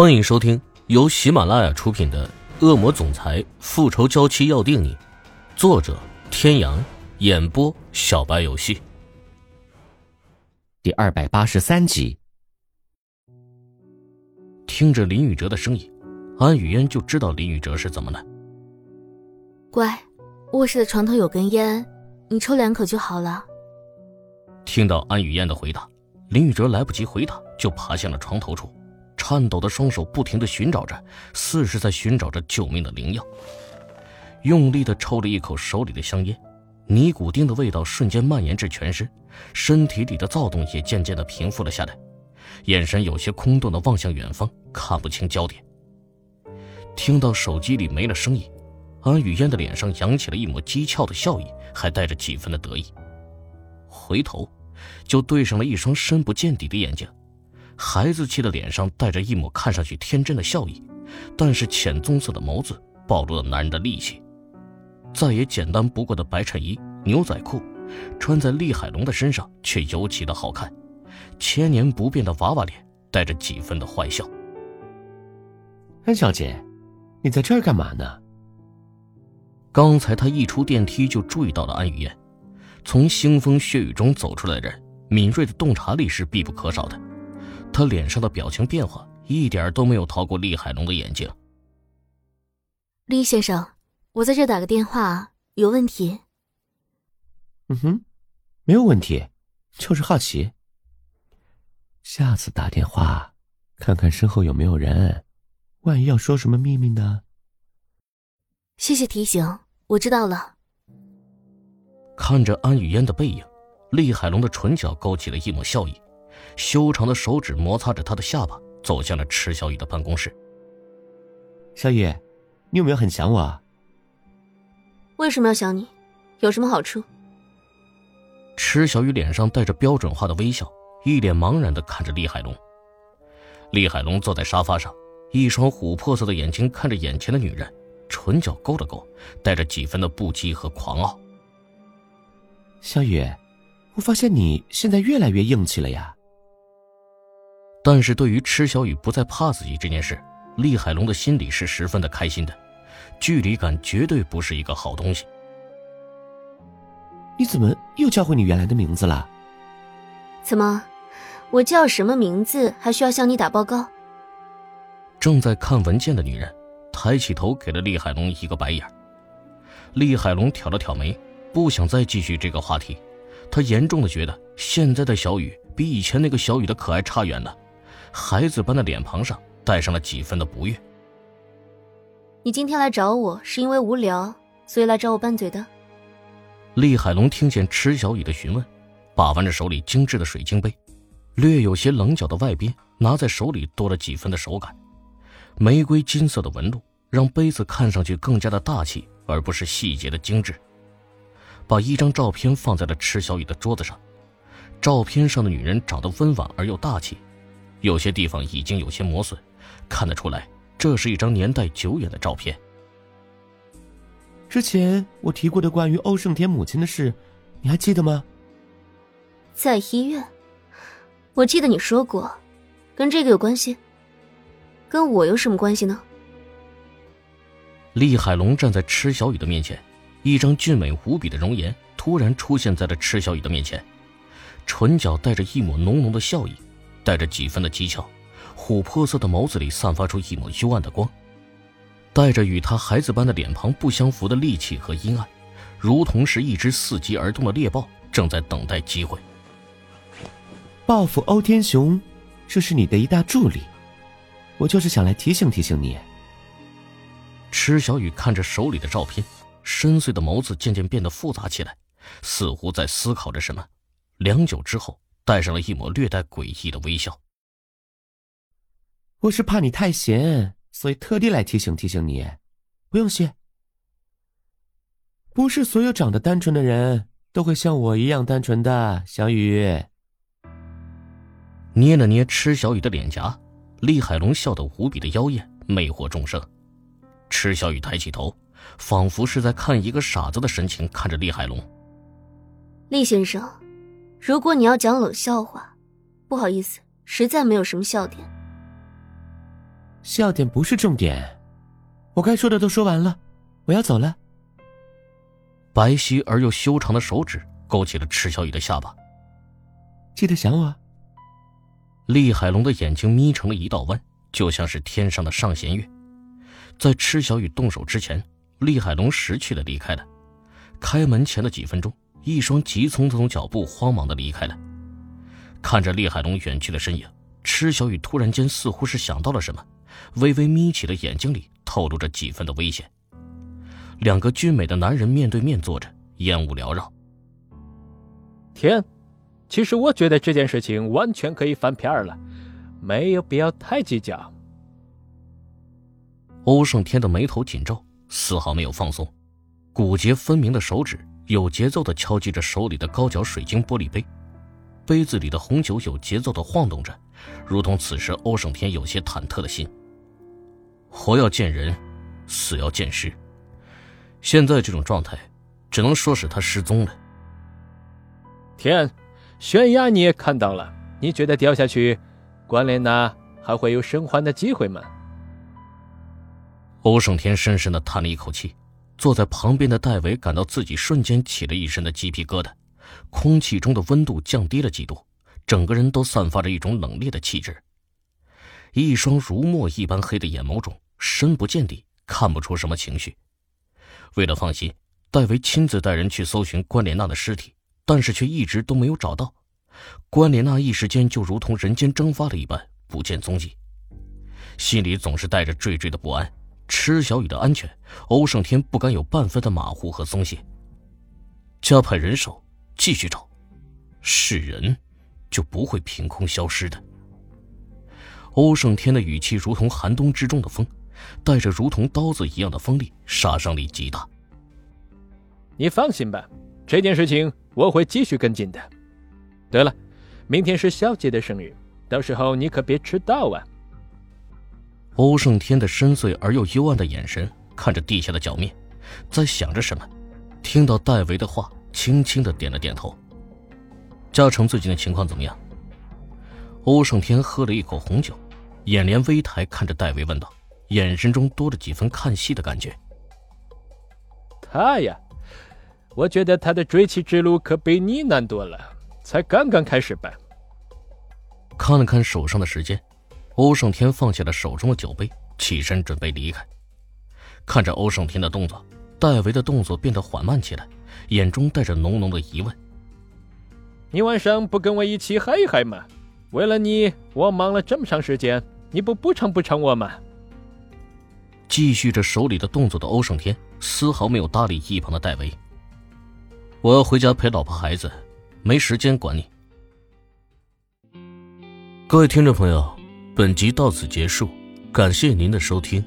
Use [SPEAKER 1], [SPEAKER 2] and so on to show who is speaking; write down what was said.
[SPEAKER 1] 欢迎收听由喜马拉雅出品的《恶魔总裁复仇娇妻要定你》，作者：天阳，演播：小白游戏。
[SPEAKER 2] 第二百八十三集。
[SPEAKER 1] 听着林宇哲的声音，安雨嫣就知道林宇哲是怎么了。
[SPEAKER 3] 乖，卧室的床头有根烟，你抽两口就好了。
[SPEAKER 1] 听到安雨嫣的回答，林宇哲来不及回答，就爬向了床头处。颤抖的双手不停的寻找着，似是在寻找着救命的灵药。用力的抽了一口手里的香烟，尼古丁的味道瞬间蔓延至全身，身体里的躁动也渐渐的平复了下来，眼神有些空洞的望向远方，看不清焦点。听到手机里没了声音，安雨嫣的脸上扬起了一抹讥诮的笑意，还带着几分的得意。回头，就对上了一双深不见底的眼睛。孩子气的脸上带着一抹看上去天真的笑意，但是浅棕色的眸子暴露了男人的戾气。再也简单不过的白衬衣、牛仔裤，穿在厉海龙的身上却尤其的好看。千年不变的娃娃脸带着几分的坏笑。
[SPEAKER 2] 安小姐，你在这儿干嘛呢？
[SPEAKER 1] 刚才他一出电梯就注意到了安雨燕，从腥风血雨中走出来的人，敏锐的洞察力是必不可少的。他脸上的表情变化一点都没有逃过厉海龙的眼睛。
[SPEAKER 3] 厉先生，我在这打个电话，有问题。
[SPEAKER 2] 嗯哼，没有问题，就是好奇。下次打电话，看看身后有没有人，万一要说什么秘密呢？
[SPEAKER 3] 谢谢提醒，我知道了。
[SPEAKER 1] 看着安雨嫣的背影，厉海龙的唇角勾起了一抹笑意。修长的手指摩擦着他的下巴，走向了池小雨的办公室。
[SPEAKER 2] 小雨，你有没有很想我啊？
[SPEAKER 3] 为什么要想你？有什么好处？
[SPEAKER 1] 池小雨脸上带着标准化的微笑，一脸茫然的看着厉海龙。厉海龙坐在沙发上，一双琥珀色的眼睛看着眼前的女人，唇角勾了勾，带着几分的不羁和狂傲。
[SPEAKER 2] 小雨，我发现你现在越来越硬气了呀。
[SPEAKER 1] 但是对于池小雨不再怕自己这件事，厉海龙的心里是十分的开心的。距离感绝对不是一个好东西。
[SPEAKER 2] 你怎么又叫回你原来的名字了？
[SPEAKER 3] 怎么，我叫什么名字还需要向你打报告？
[SPEAKER 1] 正在看文件的女人抬起头，给了厉海龙一个白眼。厉海龙挑了挑眉，不想再继续这个话题。他严重的觉得现在的小雨比以前那个小雨的可爱差远了。孩子般的脸庞上带上了几分的不悦。
[SPEAKER 3] 你今天来找我是因为无聊，所以来找我拌嘴的。
[SPEAKER 1] 厉海龙听见池小雨的询问，把玩着手里精致的水晶杯，略有些棱角的外边拿在手里多了几分的手感。玫瑰金色的纹路让杯子看上去更加的大气，而不是细节的精致。把一张照片放在了池小雨的桌子上，照片上的女人长得温婉而又大气。有些地方已经有些磨损，看得出来，这是一张年代久远的照片。
[SPEAKER 2] 之前我提过的关于欧胜天母亲的事，你还记得吗？
[SPEAKER 3] 在医院，我记得你说过，跟这个有关系。跟我有什么关系呢？
[SPEAKER 1] 厉海龙站在池小雨的面前，一张俊美无比的容颜突然出现在了池小雨的面前，唇角带着一抹浓浓的笑意。带着几分的讥诮，琥珀色的眸子里散发出一抹幽暗的光，带着与他孩子般的脸庞不相符的戾气和阴暗，如同是一只伺机而动的猎豹，正在等待机会
[SPEAKER 2] 报复欧天雄。这是你的一大助力，我就是想来提醒提醒你。
[SPEAKER 1] 池小雨看着手里的照片，深邃的眸子渐渐变得复杂起来，似乎在思考着什么。良久之后。带上了一抹略带诡异的微笑。
[SPEAKER 2] 我是怕你太闲，所以特地来提醒提醒你。不用谢。不是所有长得单纯的人都会像我一样单纯的，小雨。
[SPEAKER 1] 捏了捏池小雨的脸颊，厉海龙笑得无比的妖艳，魅惑众生。池小雨抬起头，仿佛是在看一个傻子的神情看着厉海龙。
[SPEAKER 3] 厉先生。如果你要讲冷笑话，不好意思，实在没有什么笑点。
[SPEAKER 2] 笑点不是重点，我该说的都说完了，我要走了。
[SPEAKER 1] 白皙而又修长的手指勾起了池小雨的下巴。
[SPEAKER 2] 记得想我。
[SPEAKER 1] 厉海龙的眼睛眯成了一道弯，就像是天上的上弦月。在池小雨动手之前，厉海龙识趣的离开了。开门前的几分钟，一双急匆匆的脚步慌忙的离开了。看着厉海龙远去的身影，池小雨突然间似乎是想到了什么，微微眯起的眼睛里透露着几分的危险。两个俊美的男人面对面坐着，烟雾缭绕。
[SPEAKER 4] 天，其实我觉得这件事情完全可以翻篇了，没有必要太计较。
[SPEAKER 1] 欧胜天的眉头紧皱，丝毫没有放松，骨节分明的手指有节奏的敲击着手里的高脚水晶玻璃杯，杯子里的红酒有节奏的晃动着，如同此时欧胜天有些忐忑的心。活要见人，死要见尸。现在这种状态，只能说是他失踪了。
[SPEAKER 4] 天，悬崖你也看到了，你觉得掉下去，关莲娜还会有生还的机会吗？
[SPEAKER 1] 欧胜天深深的叹了一口气，坐在旁边的戴维感到自己瞬间起了一身的鸡皮疙瘩，空气中的温度降低了几度，整个人都散发着一种冷冽的气质。一双如墨一般黑的眼眸中深不见底，看不出什么情绪。为了放心，戴维亲自带人去搜寻关莲娜的尸体，但是却一直都没有找到。关莲娜一时间就如同人间蒸发了一般，不见踪迹，心里总是带着惴惴的不安。池小雨的安全，欧胜天不敢有半分的马虎和松懈，加派人手继续找。是人，就不会凭空消失的。欧胜天的语气如同寒冬之中的风。带着如同刀子一样的锋利，杀伤力极大。
[SPEAKER 4] 你放心吧，这件事情我会继续跟进的。对了，明天是小姐的生日，到时候你可别迟到啊！
[SPEAKER 1] 欧胜天的深邃而又幽暗的眼神看着地下的脚面，在想着什么。听到戴维的话，轻轻的点了点头。嘉诚最近的情况怎么样？欧胜天喝了一口红酒，眼帘微抬，看着戴维问道。眼神中多了几分看戏的感觉。
[SPEAKER 4] 他呀，我觉得他的追妻之路可比你难多了，才刚刚开始吧。
[SPEAKER 1] 看了看手上的时间，欧胜天放下了手中的酒杯，起身准备离开。看着欧胜天的动作，戴维的动作变得缓慢起来，眼中带着浓浓的疑问：“
[SPEAKER 4] 你晚上不跟我一起嗨一嗨吗？为了你，我忙了这么长时间，你不补偿补偿我吗？”
[SPEAKER 1] 继续着手里的动作的欧胜天丝毫没有搭理一旁的戴维。我要回家陪老婆孩子，没时间管你。各位听众朋友，本集到此结束，感谢您的收听。